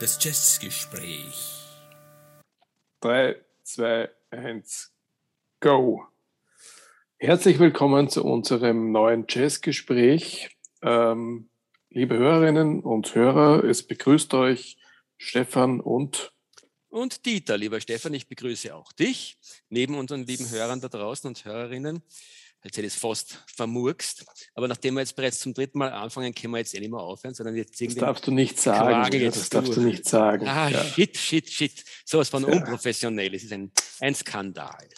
Das Jazzgespräch. 3, 2, 1, go. Herzlich willkommen zu unserem neuen Jazzgespräch. Ähm, liebe Hörerinnen und Hörer, es begrüßt euch Stefan und und Dieter, lieber Stefan, ich begrüße auch dich, neben unseren lieben Hörern da draußen und Hörerinnen. Jetzt hätte ich es fast vermurkst. Aber nachdem wir jetzt bereits zum dritten Mal anfangen, können wir jetzt eh nicht mehr aufhören, sondern jetzt irgendwie. Das darfst du nicht sagen. Ja, das darfst du nicht sagen. Ah, ja. shit, shit, shit. So was von ja. unprofessionell. Es ist ein, ein Skandal.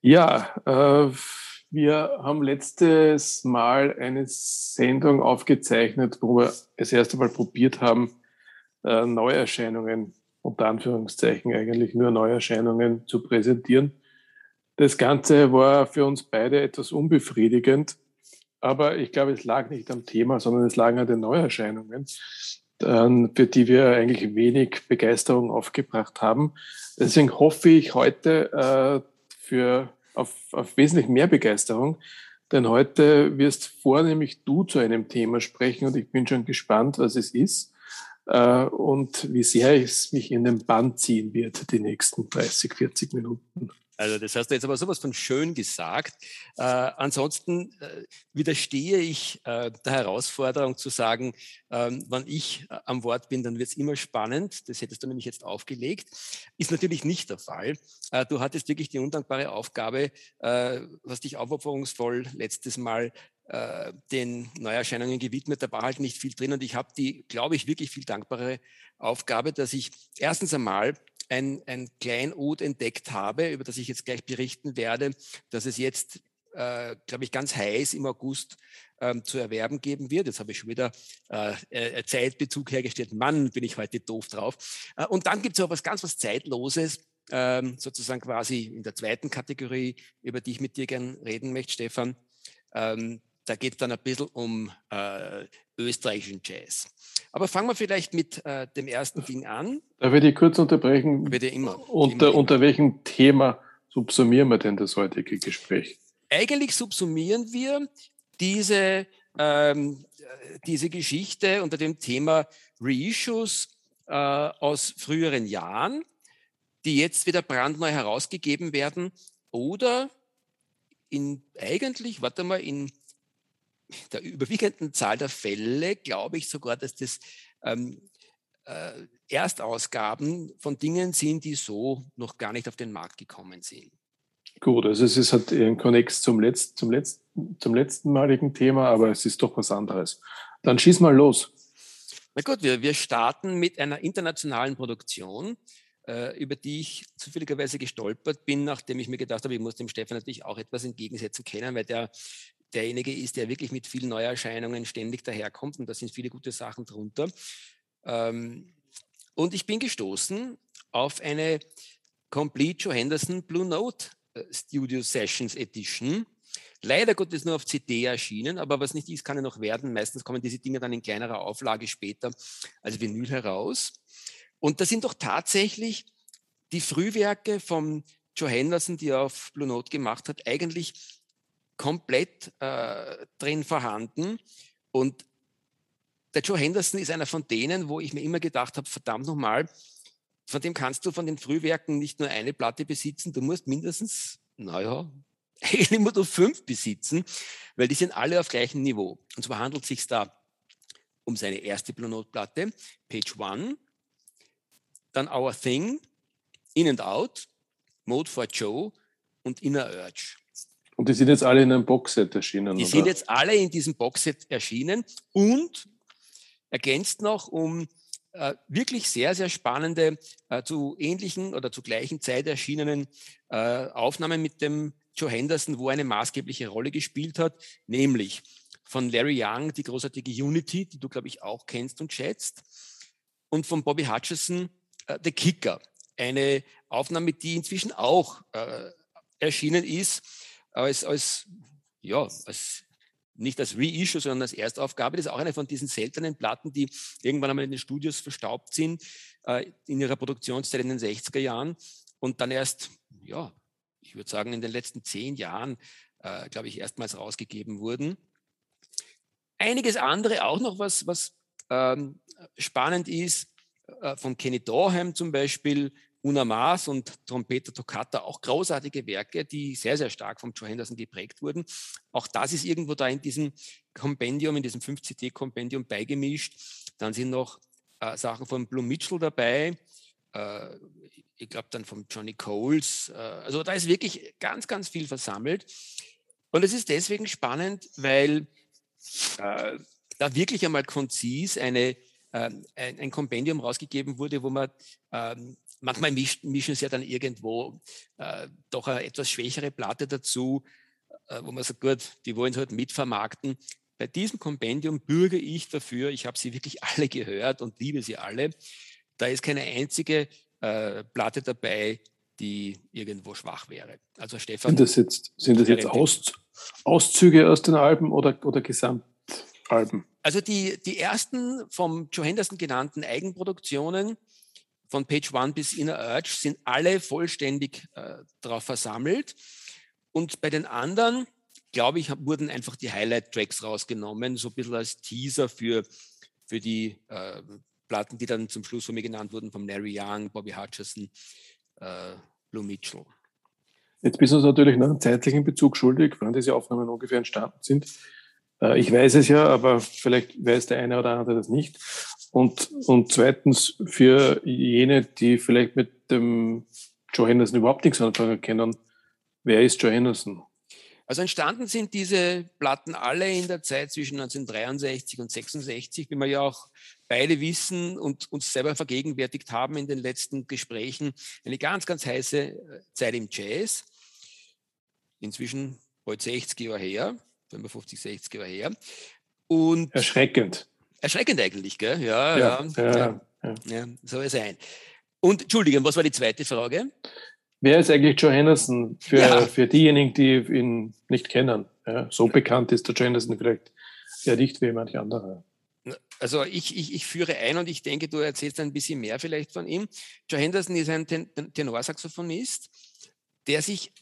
Ja, äh, wir haben letztes Mal eine Sendung aufgezeichnet, wo wir das erste Mal probiert haben, äh, Neuerscheinungen, unter Anführungszeichen eigentlich nur Neuerscheinungen zu präsentieren. Das Ganze war für uns beide etwas unbefriedigend, aber ich glaube, es lag nicht am Thema, sondern es lag an den Neuerscheinungen, für die wir eigentlich wenig Begeisterung aufgebracht haben. Deswegen hoffe ich heute äh, für, auf, auf wesentlich mehr Begeisterung, denn heute wirst vornehmlich du zu einem Thema sprechen und ich bin schon gespannt, was es ist äh, und wie sehr es mich in den Bann ziehen wird, die nächsten 30, 40 Minuten. Also das hast du jetzt aber sowas von schön gesagt. Äh, ansonsten äh, widerstehe ich äh, der Herausforderung zu sagen, ähm, wann ich äh, am Wort bin, dann wird es immer spannend. Das hättest du nämlich jetzt aufgelegt. Ist natürlich nicht der Fall. Äh, du hattest wirklich die undankbare Aufgabe, äh, was dich aufopferungsvoll letztes Mal den Neuerscheinungen gewidmet. Da war halt nicht viel drin und ich habe die, glaube ich, wirklich viel dankbare Aufgabe, dass ich erstens einmal ein, ein Kleinod entdeckt habe, über das ich jetzt gleich berichten werde, dass es jetzt, äh, glaube ich, ganz heiß im August ähm, zu erwerben geben wird. Jetzt habe ich schon wieder äh, äh, Zeitbezug hergestellt. Mann, bin ich heute doof drauf. Äh, und dann gibt es auch was ganz was Zeitloses, ähm, sozusagen quasi in der zweiten Kategorie, über die ich mit dir gern reden möchte, Stefan. Ähm, da geht es dann ein bisschen um äh, österreichischen Jazz. Aber fangen wir vielleicht mit äh, dem ersten Ding an. Da würde ich kurz unterbrechen. Bitte immer. Unter, immer. unter welchem Thema subsumieren wir denn das heutige Gespräch? Eigentlich subsumieren wir diese, ähm, diese Geschichte unter dem Thema Reissues äh, aus früheren Jahren, die jetzt wieder brandneu herausgegeben werden oder in eigentlich, warte mal, in der überwiegenden Zahl der Fälle glaube ich sogar, dass das ähm, äh, Erstausgaben von Dingen sind, die so noch gar nicht auf den Markt gekommen sind. Gut, also es ist halt ein Konnex zum, Letz-, zum, Letz-, zum letzten maligen Thema, aber es ist doch was anderes. Dann schieß mal los. Na gut, wir, wir starten mit einer internationalen Produktion, äh, über die ich zufälligerweise gestolpert bin, nachdem ich mir gedacht habe, ich muss dem Stefan natürlich auch etwas entgegensetzen können, weil der derjenige ist, der wirklich mit vielen Neuerscheinungen ständig daherkommt und da sind viele gute Sachen drunter. Ähm, und ich bin gestoßen auf eine Complete Joe Henderson Blue Note äh, Studio Sessions Edition. Leider Gottes nur auf CD erschienen, aber was nicht ist, kann ja noch werden. Meistens kommen diese Dinge dann in kleinerer Auflage später als Vinyl heraus. Und das sind doch tatsächlich die Frühwerke von Joe Henderson, die er auf Blue Note gemacht hat, eigentlich komplett äh, drin vorhanden. Und der Joe Henderson ist einer von denen, wo ich mir immer gedacht habe, verdammt nochmal, von dem kannst du von den Frühwerken nicht nur eine Platte besitzen, du musst mindestens, naja, eigentlich nur fünf besitzen, weil die sind alle auf gleichem Niveau. Und zwar handelt es sich da um seine erste Blue Note Platte, Page One, dann Our Thing, In and Out, Mode for Joe und Inner Urge. Und die sind jetzt alle in einem Boxset erschienen. Die oder? sind jetzt alle in diesem Boxset erschienen und ergänzt noch um äh, wirklich sehr, sehr spannende, äh, zu ähnlichen oder zu gleichen Zeit erschienenen äh, Aufnahmen mit dem Joe Henderson, wo er eine maßgebliche Rolle gespielt hat, nämlich von Larry Young, die großartige Unity, die du, glaube ich, auch kennst und schätzt, und von Bobby Hutcherson, äh, The Kicker. Eine Aufnahme, die inzwischen auch äh, erschienen ist als, als, ja, als nicht als Reissue, sondern als Erstaufgabe. Das ist auch eine von diesen seltenen Platten, die irgendwann einmal in den Studios verstaubt sind, äh, in ihrer Produktionszeit in den 60er Jahren und dann erst, ja, ich würde sagen, in den letzten zehn Jahren äh, glaube ich, erstmals rausgegeben wurden. Einiges andere auch noch, was, was ähm, spannend ist, äh, von Kenny Dorham zum Beispiel, Una Maas und Trompeter Toccata, auch großartige Werke, die sehr, sehr stark vom Joe Henderson geprägt wurden. Auch das ist irgendwo da in diesem Kompendium, in diesem 5CD-Kompendium beigemischt. Dann sind noch äh, Sachen von Blue Mitchell dabei, äh, ich glaube dann von Johnny Coles. Äh, also da ist wirklich ganz, ganz viel versammelt. Und es ist deswegen spannend, weil äh, da wirklich einmal konzis eine, ähm, ein, ein Kompendium rausgegeben wurde, wo man ähm, manchmal mischen sie ja dann irgendwo äh, doch eine etwas schwächere Platte dazu, äh, wo man sagt, gut, die wollen es halt mitvermarkten. Bei diesem Kompendium bürge ich dafür, ich habe sie wirklich alle gehört und liebe sie alle. Da ist keine einzige äh, Platte dabei, die irgendwo schwach wäre. Also Stefan. Sind das jetzt, sind das jetzt Aus, Auszüge aus den Alben oder, oder Gesamtalben? Also die, die ersten vom Joe Henderson genannten Eigenproduktionen von Page One bis Inner Urge sind alle vollständig äh, darauf versammelt. Und bei den anderen glaube ich, wurden einfach die Highlight-Tracks rausgenommen, so ein bisschen als Teaser für, für die äh, Platten, die dann zum Schluss von mir genannt wurden, von Larry Young, Bobby Hutcherson, äh, Blue Mitchell. Jetzt bist du uns natürlich noch einen zeitlichen Bezug schuldig, wann diese Aufnahmen ungefähr entstanden sind. Äh, ich weiß es ja, aber vielleicht weiß der eine oder andere das nicht. Und, und zweitens für jene, die vielleicht mit dem Joe Henderson überhaupt nichts anfangen können, wer ist Joe Henderson? Also entstanden sind diese Platten alle in der Zeit zwischen 1963 und 66, wie wir ja auch beide wissen und uns selber vergegenwärtigt haben in den letzten Gesprächen. Eine ganz, ganz heiße Zeit im Jazz. Inzwischen bald 60 Jahre her, 55, 60 Jahre her. Und Erschreckend. Erschreckend eigentlich, gell? Ja, ja, ja, ja, ja. soll es sein. Und Entschuldigung, was war die zweite Frage? Wer ist eigentlich Joe Henderson für, ja. für diejenigen, die ihn nicht kennen? So bekannt ist der Joe Henderson vielleicht ja nicht wie manche andere. Also ich, ich, ich führe ein und ich denke, du erzählst ein bisschen mehr vielleicht von ihm. Joe Henderson ist ein Ten Tenorsaxophonist, der sich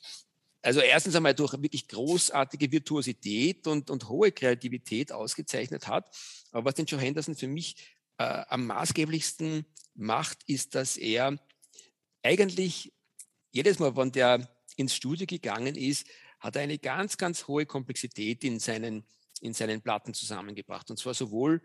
also erstens einmal durch wirklich großartige Virtuosität und, und hohe Kreativität ausgezeichnet hat. Aber was den Joe Henderson für mich äh, am maßgeblichsten macht, ist, dass er eigentlich jedes Mal, wenn der ins Studio gegangen ist, hat er eine ganz, ganz hohe Komplexität in seinen, in seinen Platten zusammengebracht. Und zwar sowohl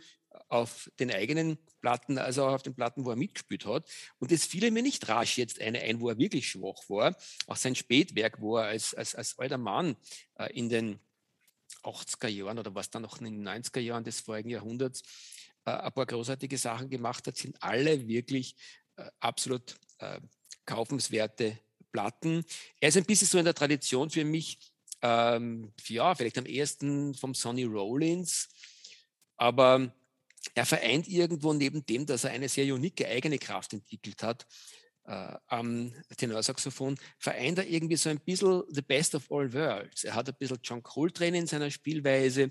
auf den eigenen Platten als auch auf den Platten, wo er mitgespielt hat. Und es fiel mir nicht rasch jetzt eine ein, wo er wirklich schwach war. Auch sein Spätwerk, wo er als, als, als alter Mann äh, in den 80er Jahren oder was dann noch in den 90er Jahren des vorigen Jahrhunderts äh, ein paar großartige Sachen gemacht hat, sind alle wirklich äh, absolut äh, kaufenswerte Platten. Er ist ein bisschen so in der Tradition für mich, ähm, ja, vielleicht am ehesten vom Sonny Rollins, aber er vereint irgendwo neben dem, dass er eine sehr unique eigene Kraft entwickelt hat, äh, am Tenorsaxophon, vereint er irgendwie so ein bisschen the best of all worlds. Er hat ein bisschen John Coltrane in seiner Spielweise,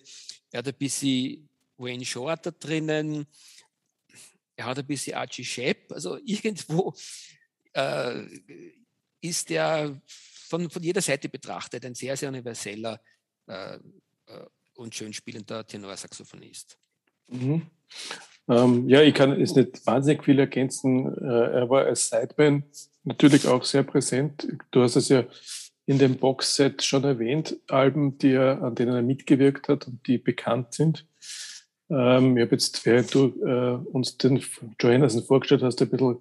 er hat ein bisschen Wayne Shorter drinnen, er hat ein bisschen Archie Shepp, also irgendwo äh, ist er von, von jeder Seite betrachtet ein sehr, sehr universeller äh, äh und schön spielender Tenorsaxophonist. Mhm. Ähm, ja, ich kann es nicht wahnsinnig viel ergänzen. Äh, er war als Sideman natürlich auch sehr präsent. Du hast es ja in dem Boxset schon erwähnt, Alben, die er, an denen er mitgewirkt hat und die bekannt sind. Ähm, ich habe jetzt, während du äh, uns den Joe Henderson vorgestellt hast, ein bisschen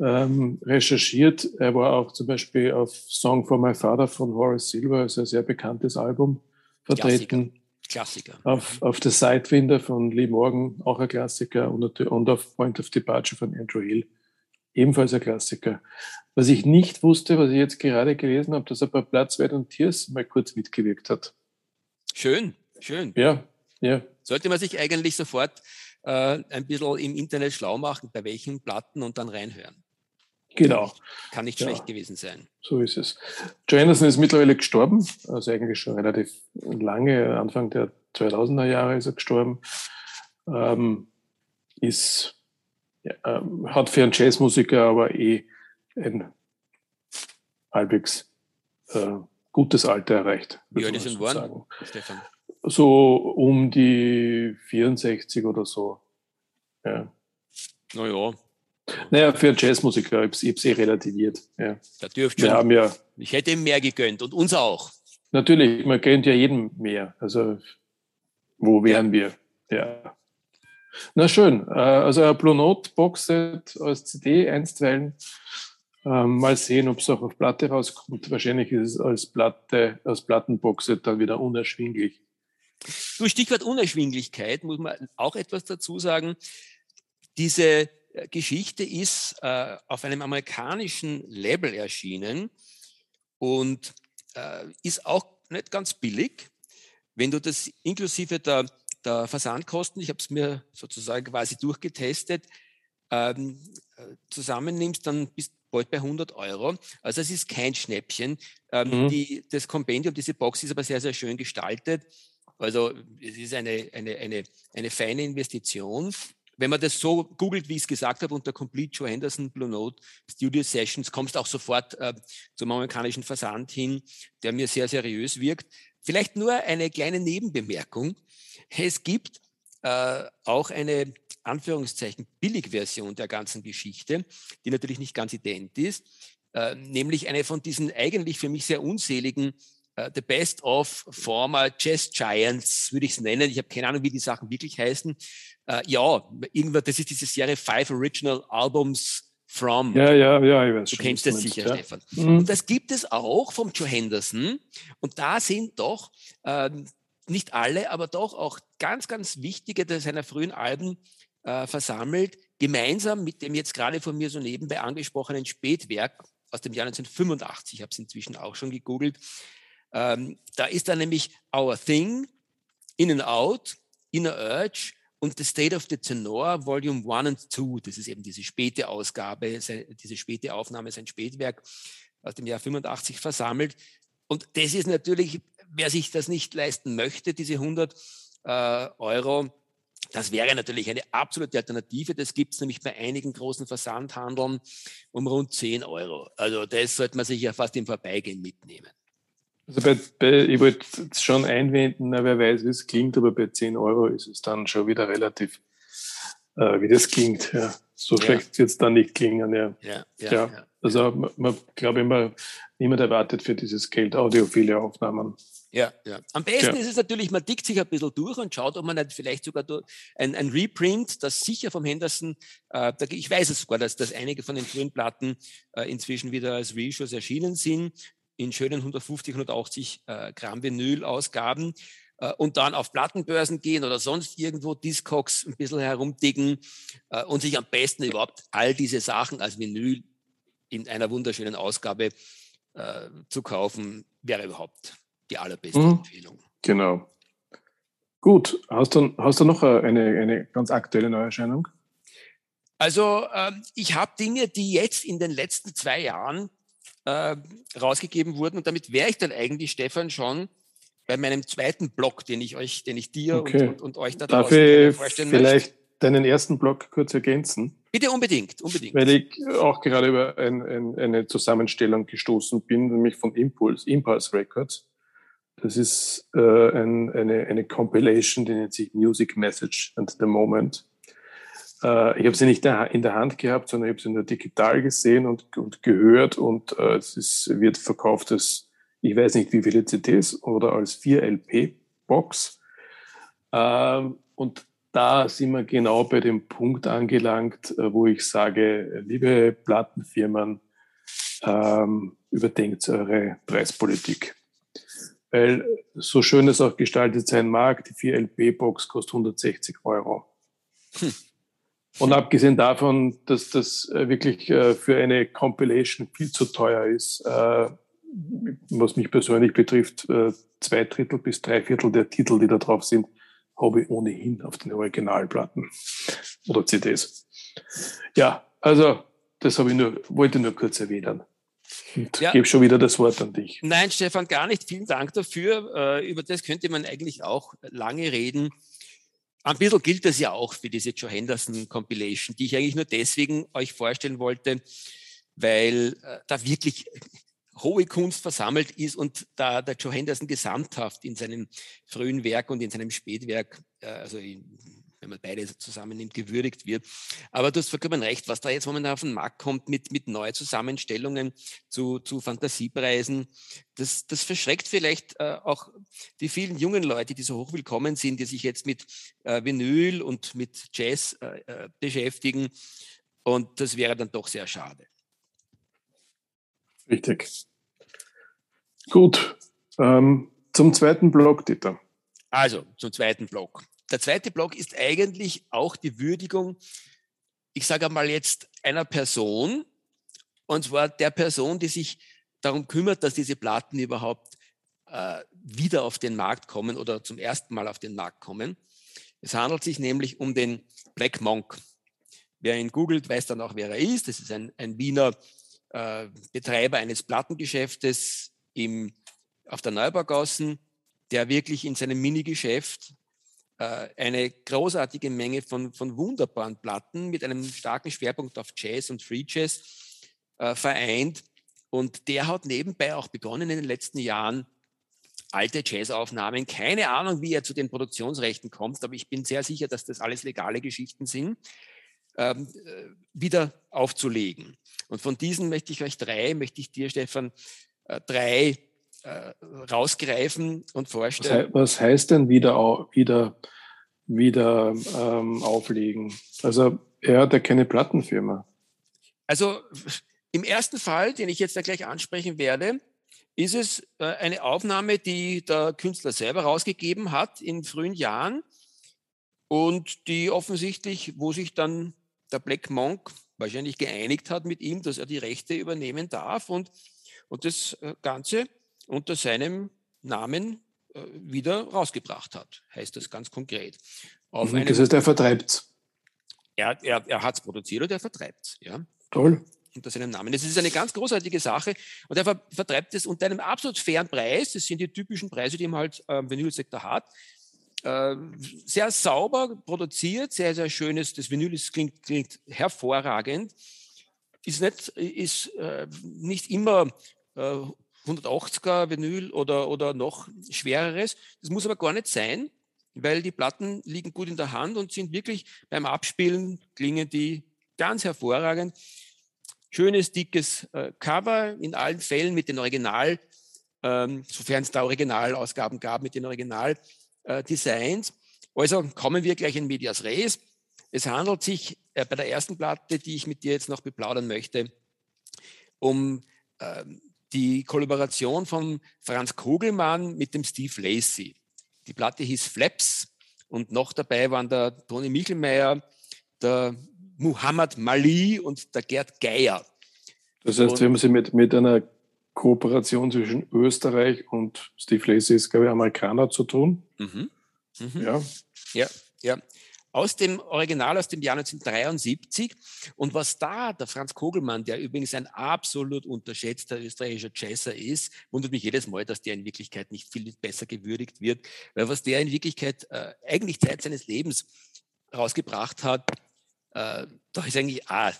ähm, recherchiert. Er war auch zum Beispiel auf Song for My Father von Horace Silver, also ein sehr bekanntes Album, vertreten. Klassiker. Auf, auf The Sidewinder von Lee Morgan, auch ein Klassiker, und, und auf Point of Departure von Andrew Hill, ebenfalls ein Klassiker. Was ich nicht wusste, was ich jetzt gerade gelesen habe, dass er bei Platz Weit und Tiers mal kurz mitgewirkt hat. Schön, schön. Ja, ja. Sollte man sich eigentlich sofort äh, ein bisschen im Internet schlau machen, bei welchen Platten und dann reinhören. Genau. Kann nicht ja. schlecht gewesen sein. So ist es. Joe Anderson ist mittlerweile gestorben, also eigentlich schon relativ lange, Anfang der 2000er Jahre ist er gestorben. Ähm, ist, ja, ähm, hat für einen Jazzmusiker aber eh ein halbwegs äh, gutes Alter erreicht. Wie alt ist denn geworden, Stefan? So um die 64 oder so. Ja. Naja. Naja, für Jazzmusiker, ich habe es eh relativiert. Ja. Da dürft Wir haben ja, Ich hätte ihm mehr gegönnt und uns auch. natürlich, man gönnt ja jedem mehr. Also, wo wären wir? Ja. Na schön. Äh, Also ein Blue Note Boxset als CD einstweilen. Ähm, mal sehen, ob es auch auf Platte rauskommt. Wahrscheinlich ist es als Platte, als Plattenboxset dann wieder unerschwinglich. Du, Stichwort Unerschwinglichkeit, muss man auch etwas dazu sagen. Diese Geschichte ist äh, auf einem amerikanischen Label erschienen und äh, ist auch nicht ganz billig. Wenn du das inklusive der, der Versandkosten, ich habe es mir sozusagen quasi durchgetestet, ähm, äh, zusammennimmst, dann bist du bald bei 100 Euro. Also es ist kein Schnäppchen. Ähm, Mhm. die, das Kompendium, diese Box ist aber sehr, sehr schön gestaltet. Also es ist eine, eine, eine, eine feine Investition. Wenn man das so googelt, wie ich es gesagt habe, unter Complete Joe Henderson Blue Note Studio Sessions, kommst auch sofort äh, zum amerikanischen Versand hin, der mir sehr seriös wirkt. Vielleicht nur eine kleine Nebenbemerkung. Es gibt äh, auch eine Anführungszeichen Billigversion der ganzen Geschichte, die natürlich nicht ganz ident ist, äh, nämlich eine von diesen eigentlich für mich sehr unseligen The Best of Former Jazz Giants, würde ich es nennen. Ich habe keine Ahnung, wie die Sachen wirklich heißen. Äh, ja, irgendwann, das ist diese Serie Five Original Albums from. Ja, ja, ja, ich weiß Du schon, kennst das sicher, ja. Stefan. Mhm. Und das gibt es auch vom Joe Henderson. Und da sind doch ähm, nicht alle, aber doch auch ganz, ganz wichtige seiner frühen Alben äh, versammelt, gemeinsam mit dem jetzt gerade von mir so nebenbei angesprochenen Spätwerk aus dem Jahr 1985. Ich habe es inzwischen auch schon gegoogelt. Ähm, da ist dann nämlich Our Thing, In and Out, Inner Urge und The State of the Tenor, Volume 1 and 2. Das ist eben diese späte Ausgabe, se- diese späte Aufnahme, sein Spätwerk aus dem Jahr 85 versammelt. Und das ist natürlich, wer sich das nicht leisten möchte, diese 100 äh, Euro, das wäre natürlich eine absolute Alternative. Das gibt es nämlich bei einigen großen Versandhandeln um rund 10 Euro. Also das sollte man sich ja fast im Vorbeigehen mitnehmen. Also bei, bei, ich wollte jetzt schon einwenden, wer weiß, wie es klingt, aber bei 10 Euro ist es dann schon wieder relativ, äh, wie das klingt. Ja. So Ja. schlecht wird es dann nicht klingen. Ja. Ja, Ja. Also man, man glaube immer, niemand erwartet für dieses Geld audiophile Aufnahmen. Ja, ja. Am besten Ja. ist es natürlich, man dickt sich ein bisschen durch und schaut, ob man nicht vielleicht sogar ein, ein Reprint, das sicher vom Henderson, äh, ich weiß es sogar, dass, dass einige von den frühen Platten äh, inzwischen wieder als Reissues erschienen sind, in schönen 150, 180 äh, Gramm Vinyl-Ausgaben äh, und dann auf Plattenbörsen gehen oder sonst irgendwo Discogs ein bisschen herumdicken äh, und sich am besten überhaupt all diese Sachen als Vinyl in einer wunderschönen Ausgabe äh, zu kaufen, wäre überhaupt die allerbeste Mhm. Empfehlung. Genau. Gut, hast du, hast du noch eine, eine ganz aktuelle Neuerscheinung? Also ähm, ich habe Dinge, die jetzt in den letzten zwei Jahren äh, rausgegeben wurden und damit wäre ich dann eigentlich, Stefan, schon bei meinem zweiten Blog, den ich euch, den ich dir Okay. und, und, und euch da Darf ich vorstellen vielleicht möchte. deinen ersten Blog kurz ergänzen? Bitte unbedingt, unbedingt. Weil ich auch gerade über ein, ein, eine Zusammenstellung gestoßen bin, nämlich von Impulse, Impulse Records. Das ist äh, ein, eine, eine Compilation, die nennt sich Music Message at the Moment. Äh, ich habe sie nicht in der Hand gehabt, sondern ich habe sie nur digital gesehen und, und gehört und äh, es ist, wird verkauft als, ich weiß nicht wie viele CDs oder als 4LP-Box. Ähm, und da sind wir genau bei dem Punkt angelangt, äh, wo ich sage, liebe Plattenfirmen, ähm, überdenkt eure Preispolitik. Weil so schön es auch gestaltet sein mag, die 4LP-Box kostet 160 Euro. Hm. Und abgesehen davon, dass das äh, wirklich äh, für eine Compilation viel zu teuer ist, äh, was mich persönlich betrifft, zwei Drittel bis drei Viertel der Titel, die da drauf sind, habe ich ohnehin auf den Originalplatten oder CDs. Ja, also das habe ich nur, wollte nur kurz erwähnen. Und Ja. gebe schon wieder das Wort an dich. Nein, Stefan, gar nicht. Vielen Dank dafür. Über das könnte man eigentlich auch lange reden. Ein bisschen gilt das ja auch für diese Joe Henderson Compilation, die ich eigentlich nur deswegen euch vorstellen wollte, weil äh, da wirklich hohe Kunst versammelt ist und da der Joe Henderson gesamthaft in seinem frühen Werk und in seinem Spätwerk, äh, also in, wenn man beide zusammennimmt, gewürdigt wird. Aber du hast vollkommen recht, was da jetzt momentan auf den Markt kommt mit, mit neuen Zusammenstellungen zu, zu Fantasiepreisen, das, das verschreckt vielleicht äh, auch die vielen jungen Leute, die so hochwillkommen sind, die sich jetzt mit äh, Vinyl und mit Jazz äh, äh beschäftigen. Und das wäre dann doch sehr schade. Richtig. Gut. Ähm, zum zweiten Block, Dieter. Also, zum zweiten Block. Der zweite Block ist eigentlich auch die Würdigung, ich sage einmal jetzt einer Person, und zwar der Person, die sich darum kümmert, dass diese Platten überhaupt äh, wieder auf den Markt kommen oder zum ersten Mal auf den Markt kommen. Es handelt sich nämlich um den Black Monk. Wer ihn googelt, weiß dann auch, wer er ist. Das ist ein, ein Wiener äh, Betreiber eines Plattengeschäftes im, auf der Neubaugassen, der wirklich in seinem Minigeschäft eine großartige Menge von, von wunderbaren Platten mit einem starken Schwerpunkt auf Jazz und Free Jazz äh, vereint. Und der hat nebenbei auch begonnen in den letzten Jahren alte Jazzaufnahmen. Keine Ahnung, wie er zu den Produktionsrechten kommt, aber ich bin sehr sicher, dass das alles legale Geschichten sind ähm, äh, wieder aufzulegen. Und von diesen möchte ich euch drei, möchte ich dir, Stefan, äh, drei äh, rausgreifen und vorstellen. Was, heißt denn wieder, wieder, wieder ähm, auflegen? Also er hat ja keine Plattenfirma. Also im ersten Fall, den ich jetzt da gleich ansprechen werde, ist es äh, eine Aufnahme, die der Künstler selber rausgegeben hat in frühen Jahren und die offensichtlich, wo sich dann der Black Monk wahrscheinlich geeinigt hat mit ihm, dass er die Rechte übernehmen darf und, und das äh, Ganze unter seinem Namen äh, wieder rausgebracht hat, heißt das ganz konkret. Auf mhm, das heißt, er vertreibt es. Er, er, er hat es produziert und er vertreibt es. Ja. Toll. Unter seinem Namen. Das ist eine ganz großartige Sache und er ver vertreibt es unter einem absolut fairen Preis. Das sind die typischen Preise, die man halt im Vinylsektor hat. Äh, sehr sauber produziert, sehr, sehr schönes. Das Vinyl ist, klingt, klingt hervorragend. Ist nicht, ist, äh, nicht immer äh, 180er Vinyl oder, oder noch schwereres. Das muss aber gar nicht sein, weil die Platten liegen gut in der Hand und sind wirklich beim Abspielen klingen die ganz hervorragend. Schönes, dickes äh, Cover in allen Fällen mit den Original, ähm, sofern es da Originalausgaben gab, mit den Original äh. Also kommen wir gleich in Medias Res. Es handelt sich äh, bei der ersten Platte, die ich mit dir jetzt noch beplaudern möchte, um äh, die Kollaboration von Franz Kogelmann mit dem Steve Lacey. Die Platte hieß Flaps und noch dabei waren der Toni Michelmeier, der Muhammad Mali und der Gerd Geier. Das heißt, und, wir haben sie mit, mit einer Kooperation zwischen Österreich und Steve Lacey ist, glaube ich, Amerikaner zu tun. Mhm. Mhm. Ja. ja, ja. Aus dem Original aus dem Jahr 1973. Und was da der Franz Kogelmann, der übrigens ein absolut unterschätzter österreichischer Jazzer ist, wundert mich jedes Mal, dass der in Wirklichkeit nicht viel besser gewürdigt wird, weil was der in Wirklichkeit äh, eigentlich Zeit seines Lebens rausgebracht hat, äh, da ist eigentlich, ah,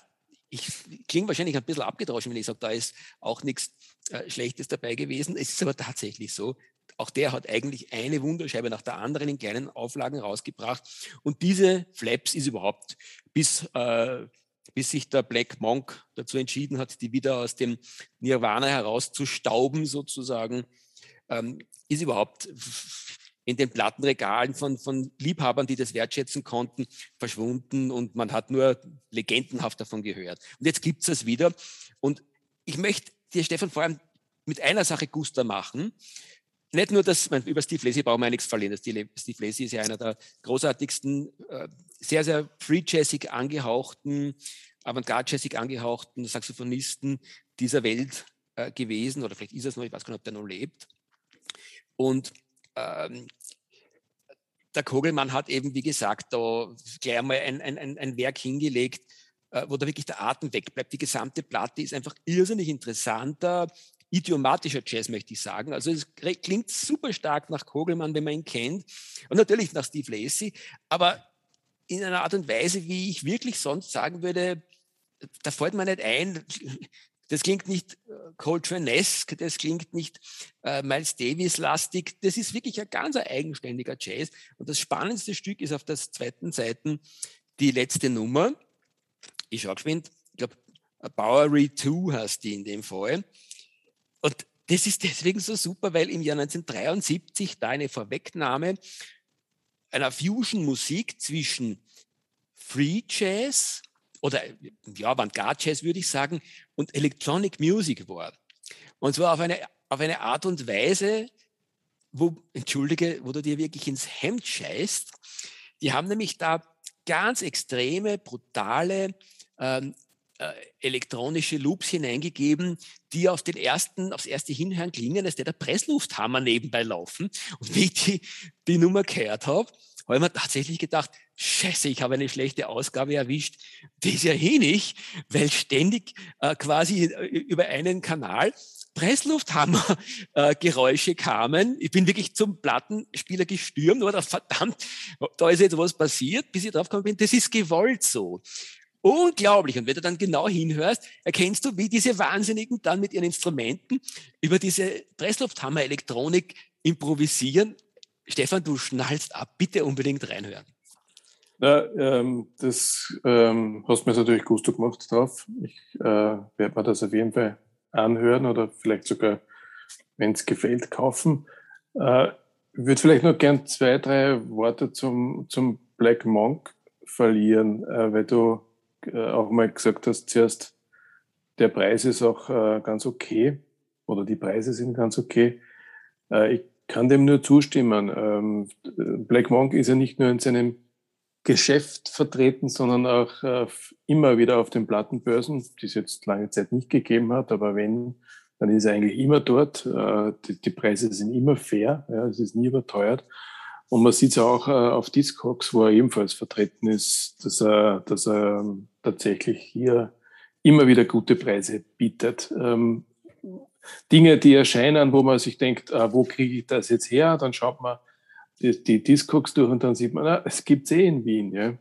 ich klinge wahrscheinlich ein bisschen abgedroschen, wenn ich sage, da ist auch nichts äh, Schlechtes dabei gewesen. Es ist aber tatsächlich so. Auch der hat eigentlich eine Wunderscheibe nach der anderen in kleinen Auflagen rausgebracht. Und diese Flaps ist überhaupt, bis, äh, bis sich der Black Monk dazu entschieden hat, die wieder aus dem Nirvana herauszustauben, sozusagen, ähm, ist überhaupt in den Plattenregalen von, von Liebhabern, die das wertschätzen konnten, verschwunden und man hat nur legendenhaft davon gehört. Und jetzt gibt es es wieder. Und ich möchte dir, Stefan, vor allem mit einer Sache Guster machen. Nicht nur, dass man über Steve Lacy brauchen wir ja nichts verlieren. Steve Lacy ist ja einer der großartigsten, äh, sehr, sehr free-jazzig angehauchten, avantgarde-jazzig angehauchten Saxophonisten dieser Welt äh, gewesen. Oder vielleicht ist es noch, ich weiß gar nicht, ob der noch lebt. Und ähm, der Kogelmann hat eben, wie gesagt, da gleich einmal ein, ein, ein Werk hingelegt, äh, wo da wirklich der Atem wegbleibt. Die gesamte Platte ist einfach irrsinnig interessanter, idiomatischer Jazz, möchte ich sagen. Also es klingt super stark nach Kogelmann, wenn man ihn kennt. Und natürlich nach Steve Lacey, aber in einer Art und Weise, wie ich wirklich sonst sagen würde, da fällt mir nicht ein, das klingt nicht äh, Coltrane-esque, das klingt nicht äh, Miles Davis-lastig. Das ist wirklich ein ganz eigenständiger Jazz. Und das spannendste Stück ist auf der zweiten Seite die letzte Nummer. Ich schaue geschwind, ich glaube, Bowery 2 heißt die in dem Fall. Und das ist deswegen so super, weil im Jahr 1973 da eine Vorwegnahme einer Fusion-Musik zwischen Free Jazz oder ja, Avantgarde Jazz würde ich sagen und Electronic Music war. Und zwar auf eine, auf eine Art und Weise, wo, entschuldige, wo du dir wirklich ins Hemd scheißt. Die haben nämlich da ganz extreme, brutale ähm, äh, elektronische Loops hineingegeben, die auf den ersten, aufs erste Hinhören klingen, als der der Presslufthammer nebenbei laufen. Und wie ich die, die Nummer gehört habe, habe ich mir tatsächlich gedacht, scheiße, ich habe eine schlechte Ausgabe erwischt. Das ist ja nicht, weil ständig äh, quasi äh, über einen Kanal Presslufthammer-Geräusche äh, kamen. Ich bin wirklich zum Plattenspieler gestürmt, oder verdammt, da ist jetzt was passiert, bis ich drauf gekommen bin, das ist gewollt so. Unglaublich. Und wenn du dann genau hinhörst, erkennst du, wie diese Wahnsinnigen dann mit ihren Instrumenten über diese Presslufthammer-Elektronik improvisieren. Stefan, du schnallst ab. Bitte unbedingt reinhören. Ja, ähm, das ähm, hast mir natürlich gut gemacht drauf. Ich äh, werde mir das auf jeden Fall anhören oder vielleicht sogar, wenn es gefällt, kaufen. Äh, ich würde vielleicht noch gern zwei, drei Worte zum, zum Black Monk verlieren, äh, weil du äh, auch mal gesagt hast zuerst, der Preis ist auch äh, ganz okay oder die Preise sind ganz okay. Äh, ich kann dem nur zustimmen. Ähm, Black Monk ist ja nicht nur in seinem Geschäft vertreten, sondern auch äh, immer wieder auf den Plattenbörsen, die es jetzt lange Zeit nicht gegeben hat, aber wenn, dann ist er eigentlich immer dort. Äh, die, die, Preise sind immer fair, ja, es ist nie überteuert. Und man sieht es auch äh, auf Discogs, wo er ebenfalls vertreten ist, dass er, dass er tatsächlich hier immer wieder gute Preise bietet. Ähm, Dinge, die erscheinen, wo man sich denkt, äh, wo kriege ich das jetzt her? Dann schaut man die, die Discogs durch und dann sieht man, na, es gibt eh in Wien. Ja.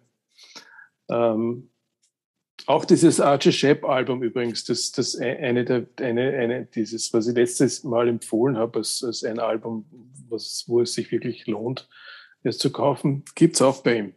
Ähm, auch dieses Archie Shepp Album übrigens, das, das e, eine der, eine, eine, dieses, was ich letztes Mal empfohlen habe, als, als ein Album, was, wo es sich wirklich lohnt, es zu kaufen, gibt es auch bei ihm.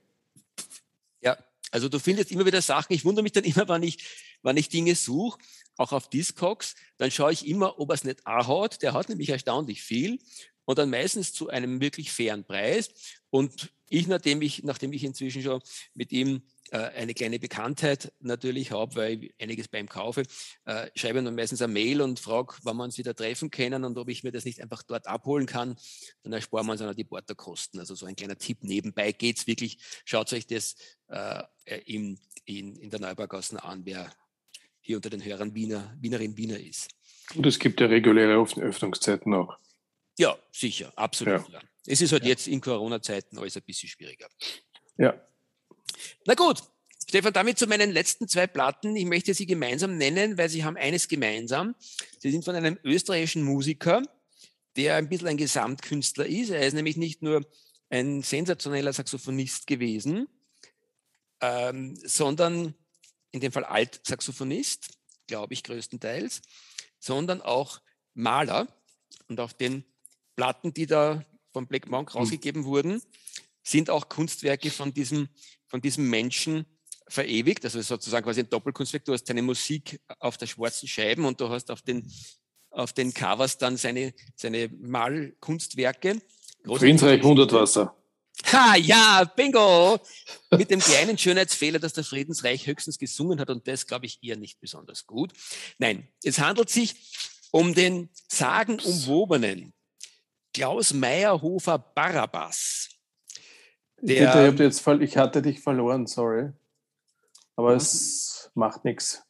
Ja, also du findest immer wieder Sachen. Ich wundere mich dann immer, wann ich, wann ich Dinge suche, auch auf Discogs, dann schaue ich immer, ob er es nicht anhaut. Der hat nämlich erstaunlich viel und dann meistens zu einem wirklich fairen Preis. Und ich, nachdem ich, nachdem ich inzwischen schon mit ihm eine kleine Bekanntheit natürlich habe, weil ich einiges bei ihm kaufe, äh, schreibe dann meistens eine Mail und frage, wann wir uns wieder treffen können und ob ich mir das nicht einfach dort abholen kann. Dann ersparen wir uns auch die Porterkosten. Also so ein kleiner Tipp nebenbei geht es wirklich. Schaut euch das äh, in, in, in der Neubaugassen an, wer hier unter den Hörern Wiener, Wienerin Wiener ist. Und es gibt ja reguläre Öffnungszeiten auch. Ja, sicher, absolut. Ja. Es ist halt ja. jetzt in Corona-Zeiten alles ein bisschen schwieriger. Ja, na gut, Stefan, damit zu meinen letzten zwei Platten. Ich möchte sie gemeinsam nennen, weil sie haben eines gemeinsam. Sie sind von einem österreichischen Musiker, der ein bisschen ein Gesamtkünstler ist. Er ist nämlich nicht nur ein sensationeller Saxophonist gewesen, ähm, sondern in dem Fall Altsaxophonist, glaube ich größtenteils, sondern auch Maler. Und auf den Platten, die da von Black Monk hm. rausgegeben wurden, sind auch Kunstwerke von diesem von diesem Menschen verewigt, also sozusagen quasi ein Doppelkunstwerk. Du hast seine Musik auf der schwarzen Scheiben und du hast auf den, auf den Covers dann seine, seine Malkunstwerke. Friedensreich Hundertwasser. Ha, ja, bingo! Mit dem kleinen Schönheitsfehler, dass der Friedensreich höchstens gesungen hat und das glaube ich eher nicht besonders gut. Nein, es handelt sich um den sagenumwobenen Klaus Meyerhofer Barabbas. Der, ich, jetzt, ich hatte dich verloren, sorry. Aber es macht nichts.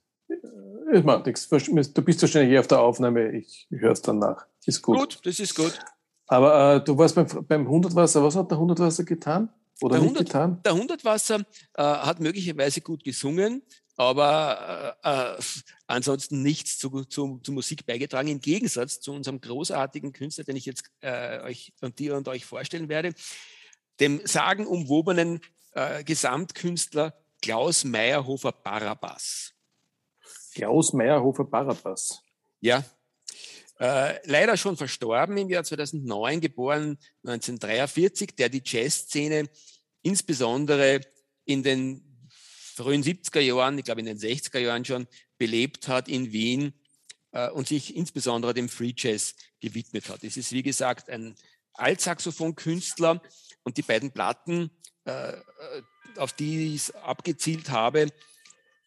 Es macht nichts. Du bist wahrscheinlich auf der Aufnahme. Ich höre es dann nach. Ist gut. Gut, das ist gut. Aber äh, du warst beim, beim Hundertwasser. Was hat der Hundertwasser getan? Oder der nicht 100, getan? Der Hundertwasser äh, hat möglicherweise gut gesungen, aber äh, äh, ansonsten nichts zu, zu, zu, Musik beigetragen, im Gegensatz zu unserem großartigen Künstler, den ich jetzt äh, euch und dir und euch vorstellen werde dem sagenumwobenen äh, Gesamtkünstler Klaus Meyerhofer Barabbas. Klaus Meyerhofer Barabbas. Ja, äh, leider schon verstorben im Jahr 2009, geboren 1943, der die Jazzszene insbesondere in den frühen 70er Jahren, ich glaube in den 60er Jahren schon, belebt hat in Wien äh, und sich insbesondere dem Free Jazz gewidmet hat. Es ist, wie gesagt, ein Altsaxophon-Künstler und die beiden Platten, äh, auf die ich abgezielt habe,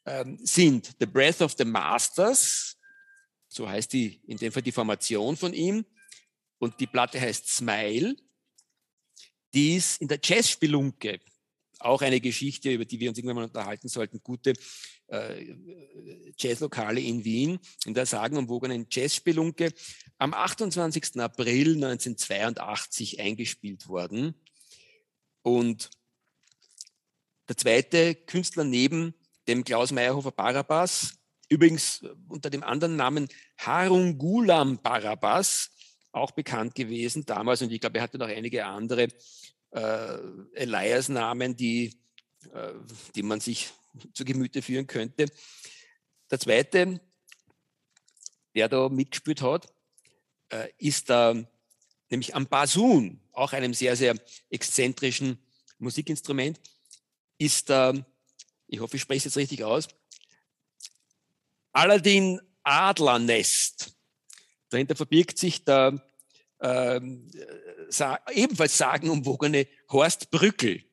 ähm, sind The Breath of the Masters, so heißt die in dem Fall die Formation von ihm, und die Platte heißt Smile. Die ist in der Jazzspelunke auch eine Geschichte, über die wir uns irgendwann mal unterhalten sollten, gute äh, Jazzlokale in Wien, in der sagenumwogenen Jazzspelunke, am 28. April 1982 eingespielt worden. Und der zweite Künstler neben dem Klaus Meyerhofer Barabbas, übrigens unter dem anderen Namen Harungulam Barabbas, auch bekannt gewesen damals und ich glaube, er hatte noch einige andere äh, Elias-Namen, die, äh, die man sich zu Gemüte führen könnte. Der zweite, der da mitgespielt hat, äh, ist da nämlich am Basun, auch einem sehr, sehr exzentrischen Musikinstrument, ist da, ich hoffe, ich spreche es jetzt richtig aus, Aladdin Adlernest. Dahinter verbirgt sich der ähm, sa ebenfalls sagenumwogene Horst Brückel.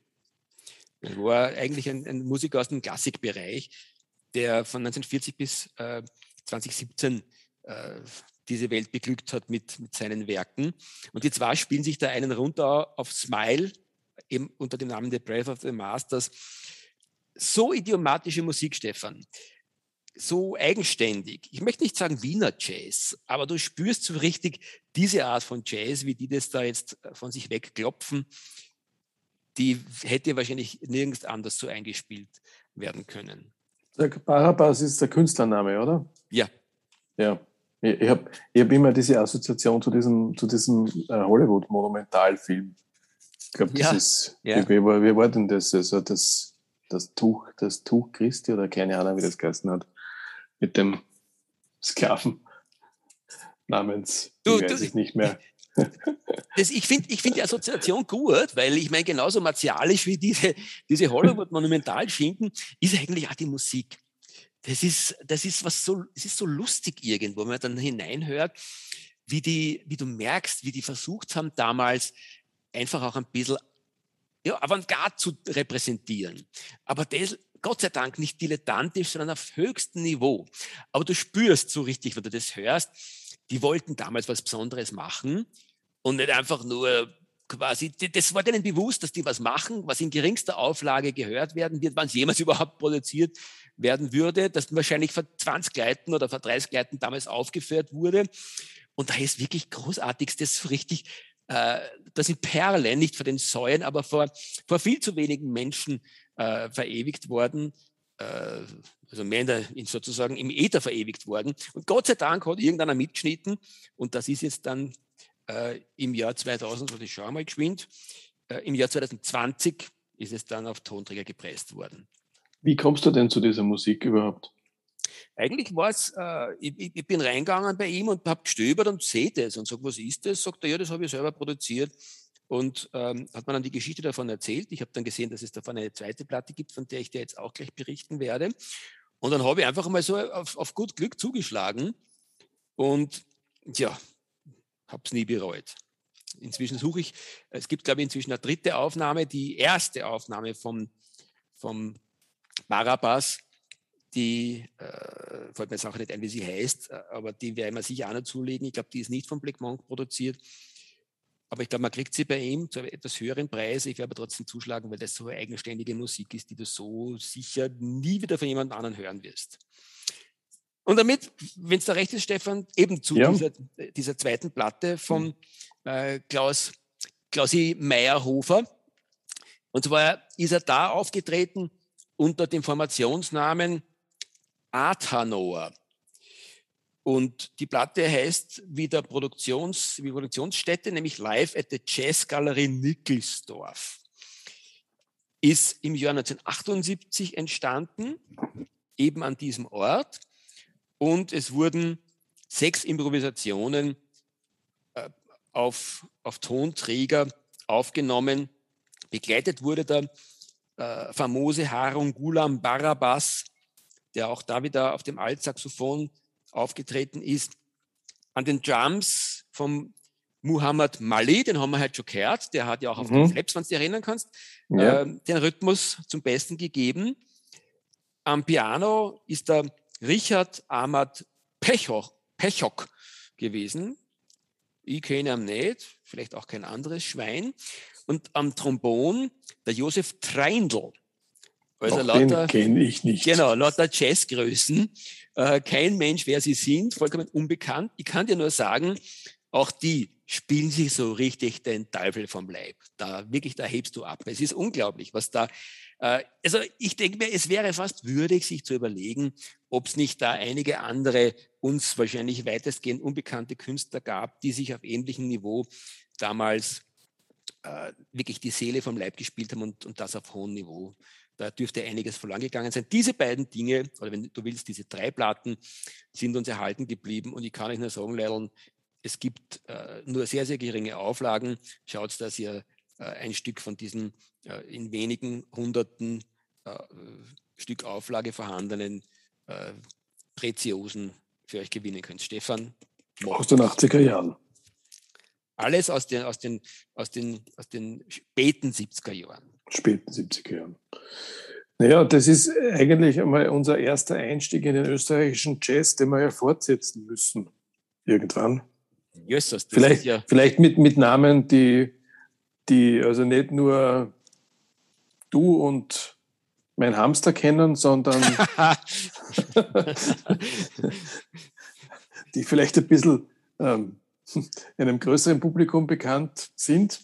War eigentlich ein, ein, Musiker aus dem Klassikbereich, der von 1940 bis äh, 2017 äh, diese Welt beglückt hat mit, mit seinen Werken. Und die zwei spielen sich da einen runter auf Smile, eben unter dem Namen The Breath of the Masters. So idiomatische Musik, Stefan so eigenständig. Ich möchte nicht sagen Wiener Jazz, aber du spürst so richtig diese Art von Jazz, wie die das da jetzt äh, von sich wegklopfen, die hätte wahrscheinlich nirgends anders so eingespielt werden können. Der Barabbas ist der Künstlername, oder? Ja. Ja. Ich, ich habe ich hab immer diese Assoziation zu diesem, zu diesem äh, Hollywood-Monumentalfilm. Ich glaube, das ja. ist, ja. wie, wie, wie war denn das? Also das, das Tuch, das Tuch Christi oder keine Ahnung, wie das geheißen hat mit dem Sklaven namens, du, ich weiß du, es nicht mehr. Das, ich finde ich find die Assoziation gut, weil ich meine, genauso martialisch wie diese, diese Hollywood-Monumentalschinken ist eigentlich auch die Musik. Das ist, das ist was so, es ist so lustig irgendwo, wenn man dann hineinhört, wie die, wie du merkst, wie die versucht haben damals einfach auch ein bisschen ja, Avantgarde zu repräsentieren. Aber das, Gott sei Dank nicht dilettantisch, sondern auf höchstem Niveau. Aber du spürst so richtig, wenn du das hörst, die wollten damals was Besonderes machen und nicht einfach nur quasi, das war denen bewusst, dass die was machen, was in geringster Auflage gehört werden wird, wann es jemals überhaupt produziert werden würde, das wahrscheinlich vor 20 Leuten oder vor 30 Leuten damals aufgeführt wurde. Und da ist wirklich großartigstes, richtig, äh, das sind Perlen, nicht vor den Säulen, aber vor, vor viel zu wenigen Menschen äh, verewigt worden, also mehr in der, in sozusagen im Äther verewigt worden. Und Gott sei Dank hat irgendeiner mitgeschnitten und das ist jetzt dann äh, im Jahr 2000, also ich schaue mal geschwind, äh, im Jahr 2020 ist es dann auf Tonträger gepresst worden. Wie kommst du denn zu dieser Musik überhaupt? Eigentlich war es, äh, ich, ich, bin reingegangen bei ihm und habe gestöbert und sehe das und sage, was ist das? Sagt er, ja, das habe ich selber produziert. Und ähm, hat man dann die Geschichte davon erzählt. Ich habe dann gesehen, dass es davon eine zweite Platte gibt, von der ich dir jetzt auch gleich berichten werde. Und dann habe ich einfach mal so auf, auf gut Glück zugeschlagen und ja, habe es nie bereut. Inzwischen suche ich, es gibt glaube ich inzwischen eine dritte Aufnahme, die erste Aufnahme vom, vom Barabbas, die, äh, fällt mir jetzt auch nicht ein, wie sie heißt, aber die werde ich mir sicher auch noch zulegen. Ich glaube, die ist nicht von Black Monk produziert. Aber ich glaube, man kriegt sie bei ihm zu einem etwas höheren Preis. Ich werde aber trotzdem zuschlagen, weil das so eigenständige Musik ist, die du so sicher nie wieder von jemand anderem hören wirst. Und damit, wenn es da recht ist, Stefan, eben zu ja. dieser, dieser, zweiten Platte von mhm. äh, Klaus, Klausi Meyerhofer. Und zwar ist er da aufgetreten unter dem Formationsnamen Athanor. Und die Platte heißt wie der Produktions, wie Produktionsstätte, nämlich Live at the Jazzgalerie Nickelsdorf. Ist im Jahr 1978 entstanden, eben an diesem Ort. und es wurden sechs Improvisationen äh, auf, auf Tonträger aufgenommen. Begleitet wurde der äh, famose Harun Gulam Barabas, der auch da wieder auf dem Altsaxophon aufgetreten ist. An den Drums vom Muhammad Mali, den haben wir halt schon gehört, der hat ja auch auf mhm. den Flaps, wenn du dich erinnern kannst, ja. äh, den Rhythmus zum Besten gegeben. Am Piano ist der Richard Ahmad Pechok, Pechok gewesen. Ich kenne ihn nicht, vielleicht auch kein anderes Schwein. Und am Trombon der Josef Treindl. Also Auch lauter, den kenne ich nicht. Genau, lauter Jazzgrößen. Äh, kein Mensch, wer sie sind, vollkommen unbekannt. Ich kann dir nur sagen, auch die spielen sich so richtig den Teufel vom Leib. Da wirklich, da hebst du ab. Es ist unglaublich, was da. Äh, also ich denke mir, es wäre fast würdig, sich zu überlegen, ob es nicht da einige andere uns wahrscheinlich weitestgehend unbekannte Künstler gab, die sich auf ähnlichem Niveau damals äh, wirklich die Seele vom Leib gespielt haben und, und das auf hohem Niveau. Da dürfte einiges verloren gegangen sein. Diese beiden Dinge, oder wenn du willst, diese drei Platten sind uns erhalten geblieben. Und ich kann euch nur sagen, Leilon, es gibt äh, nur sehr, sehr geringe Auflagen. Schaut, dass ihr äh, ein Stück von diesen äh, in wenigen hunderten äh, Stück Auflage vorhandenen äh, Preziosen für euch gewinnen könnt. Stefan? Aus den 80er Jahren. Alles aus den, aus den, aus den, aus den späten 70er Jahren. Späten 70er Jahren. Naja, das ist eigentlich einmal unser erster Einstieg in den österreichischen Jazz, den wir ja fortsetzen müssen. Irgendwann. Jesus, vielleicht, ja vielleicht mit, mit Namen, die, die also nicht nur du und mein Hamster kennen, sondern die vielleicht ein bisschen ähm, einem größeren Publikum bekannt sind.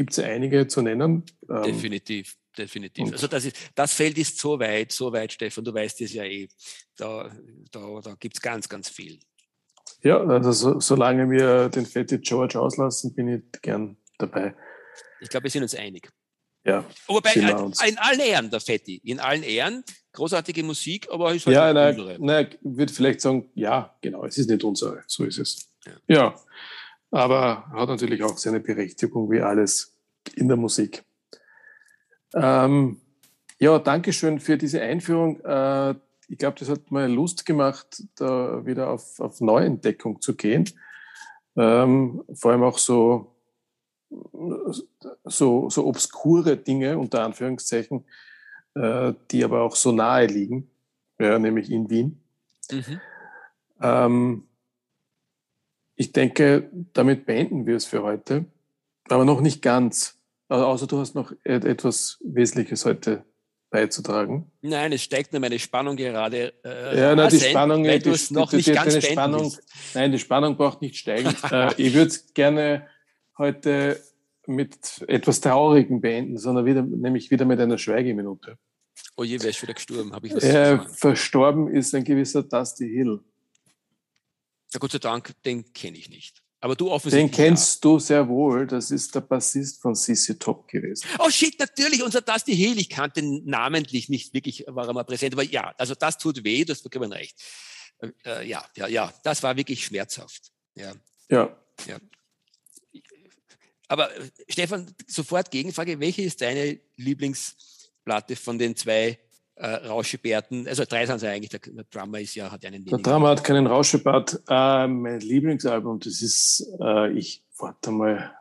Gibt es einige zu nennen? Ähm, definitiv, definitiv. Also das, ist, das Feld ist so weit, so weit, Stefan, du weißt es ja eh. Da, da, da gibt es ganz, ganz viel. Ja, also so, solange wir den Fetty George auslassen, bin ich gern dabei. Ich glaube, wir sind uns einig. Ja. Wobei, in, in allen Ehren, der Fetti, in allen Ehren, großartige Musik, aber ist halt ja, nein, unsere. Nein, ich würde vielleicht sagen, ja, genau, es ist nicht unsere, so ist es. Ja. ja, aber hat natürlich auch seine Berechtigung wie alles in der Musik. Ähm, ja, danke schön für diese Einführung. Äh, ich glaube, das hat mir Lust gemacht, da wieder auf, auf Neuentdeckung zu gehen. Ähm, vor allem auch so, so, so obskure Dinge, unter Anführungszeichen, äh, die aber auch so nahe liegen, ja, nämlich in Wien. Mhm. Ähm, ich denke, damit beenden wir es für heute, aber noch nicht ganz. Also, außer du hast noch etwas Wesentliches heute beizutragen? Nein, es steigt nur meine Spannung gerade. Äh, ja, nein, die Spannung, weil du es noch die, nicht die, ganz Spannung, Nein, die Spannung braucht nicht steigen. äh, ich würde es gerne heute mit etwas Traurigem beenden, sondern wieder, nämlich wieder mit einer Schweigeminute. Oh je, wer ist wieder gestorben? Habe ich was äh, Verstorben ist ein gewisser Dusty Hill. Ja, Gott sei Dank, den kenne ich nicht. Aber du offensichtlich. Den kennst ja. du sehr wohl. Das ist der Bassist von CC Top gewesen. Oh shit, natürlich, unser Dusty Hill. Ich kannte namentlich nicht wirklich, war er mal präsent. Aber ja, also das tut weh, das vollkommen recht. Äh, äh, ja, ja, ja, das war wirklich schmerzhaft. Ja. Ja. ja. Aber äh, Stefan, sofort Gegenfrage. Welche ist deine Lieblingsplatte von den zwei äh, Rauschebärten, also drei sind sie eigentlich, der, der, Drummer ist ja, hat einen Der Drummer hat keinen Rauschebart. Äh, mein Lieblingsalbum, das ist, äh, ich warte mal,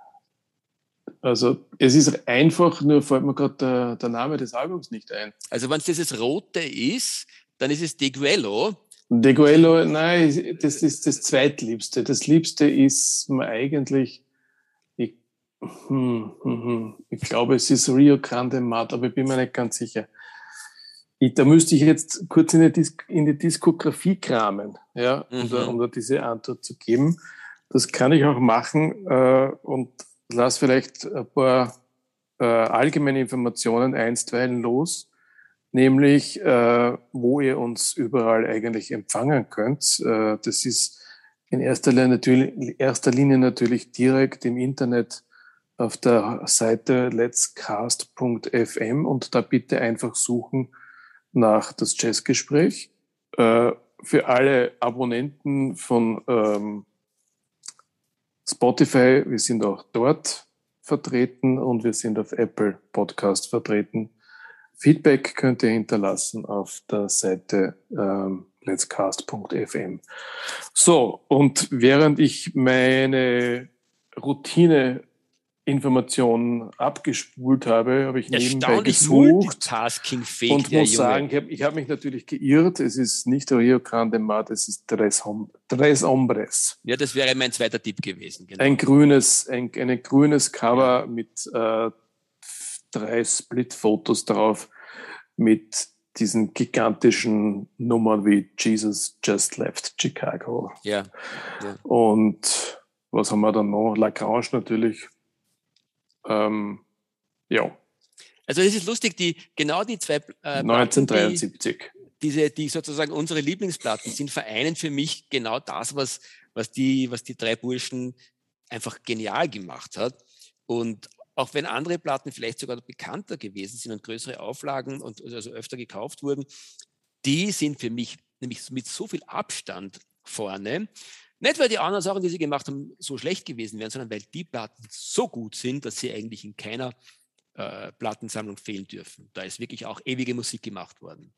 also es ist einfach, nur fällt mir gerade der, der, Name des Albums nicht ein. Also wenn es dieses Rote ist, dann ist es De Guello. De Guello, nein, das ist das Zweitliebste. Das Liebste ist mir eigentlich, ich, hm, hm, hm, ich glaube, es ist Rio Grande Mat, aber ich bin mir nicht ganz sicher. Ich, da müsste ich jetzt kurz in die, Dis in die Diskografie kramen, ja, mhm. um, da, um, da, diese Antwort zu geben. Das kann ich auch machen äh, und lass vielleicht ein paar äh, allgemeine Informationen einstweilen los, nämlich äh, wo ihr uns überall eigentlich empfangen könnt. Äh, das ist in erster Linie, natürlich, erster Linie natürlich direkt im Internet auf der Seite letscast.fm und da bitte einfach suchen nach das Jazzgespräch. Äh, für alle Abonnenten von ähm, Spotify, wir sind auch dort vertreten und wir sind auf Apple Podcast vertreten. Feedback könnt ihr hinterlassen auf der Seite ähm, letscast.fm. So, und während ich meine Routine Informationen abgespult habe, habe ich nebenbei gesucht und muss sagen, ich habe hab mich natürlich geirrt. Es ist nicht Rio Grande Mar, es ist Tres, Hom Tres Hombres. Ja, das wäre mein zweiter Tipp gewesen. Genau. Ein grünes, ein, ein grünes Cover ja. mit äh, drei Split-Fotos drauf mit diesen gigantischen Nummern wie Jesus Just Left Chicago. Ja. ja. Und was haben wir dann noch? Lagrange natürlich. Ähm, ja. Also es ist lustig, die genau die zwei äh, 1973. Die, diese, die sozusagen unsere Lieblingsplatten sind, vereinen für mich genau das, was, was, die, was die drei Burschen einfach genial gemacht hat. Und auch wenn andere Platten vielleicht sogar bekannter gewesen sind und größere Auflagen und also öfter gekauft wurden, die sind für mich nämlich mit so viel Abstand vorne. Nicht, weil die anderen Sachen, die sie gemacht haben, so schlecht gewesen wären, sondern weil die Platten so gut sind, dass sie eigentlich in keiner äh, Plattensammlung fehlen dürfen. Da ist wirklich auch ewige Musik gemacht worden.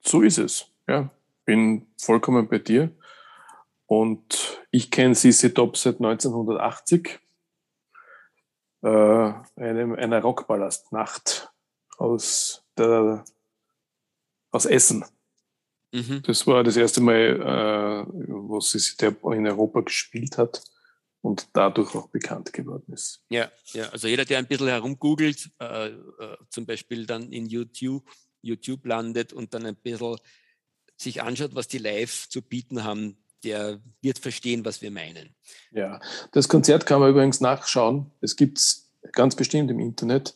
So ist es. Ja, bin vollkommen bei dir. Und ich kenne CC Top seit 1980 äh, einem, einer Rockballastnacht aus, der, aus Essen. Mhm. Das war das erste Mal, äh, wo sie in Europa gespielt hat und dadurch auch bekannt geworden ist. Ja, ja. also jeder, der ein bisschen herumgoogelt, äh, äh, zum Beispiel dann in YouTube, YouTube landet und dann ein bisschen sich anschaut, was die live zu bieten haben, der wird verstehen, was wir meinen. Ja, das Konzert kann man übrigens nachschauen. Es gibt es ganz bestimmt im Internet,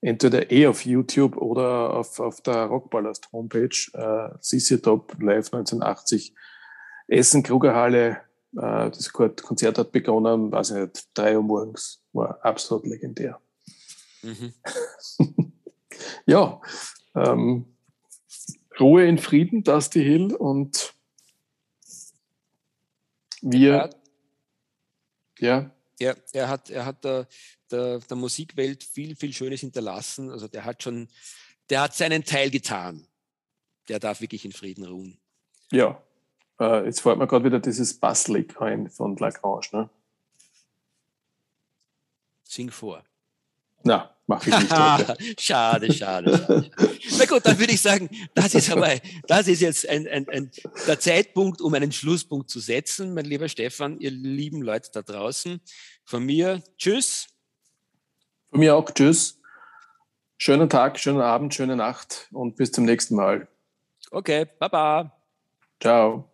entweder eh auf YouTube oder auf, auf der Rockballast Homepage. Äh, CC Top Live 1980, Essen Krugerhalle. Äh, das Konzert hat begonnen, weiß ich nicht, drei Uhr morgens. War absolut legendär. Mhm. ja, ähm, Ruhe in Frieden, Dusty Hill und wir, ja. Ja, er hat, er hat der, der, der Musikwelt viel, viel Schönes hinterlassen. Also der hat schon, der hat seinen Teil getan. Der darf wirklich in Frieden ruhen. Ja, äh, jetzt fällt mir gerade wieder dieses Basslick ein von Lagrange. Ne? Sing vor. Na, mache ich nicht. schade, schade, schade. Na gut, dann würde ich sagen, das ist aber, das ist jetzt ein, ein, ein, der Zeitpunkt, um einen Schlusspunkt zu setzen, mein lieber Stefan, ihr lieben Leute da draußen. Von mir, tschüss. Von mir auch, tschüss. Schönen Tag, schönen Abend, schöne Nacht und bis zum nächsten Mal. Okay, baba. Ciao.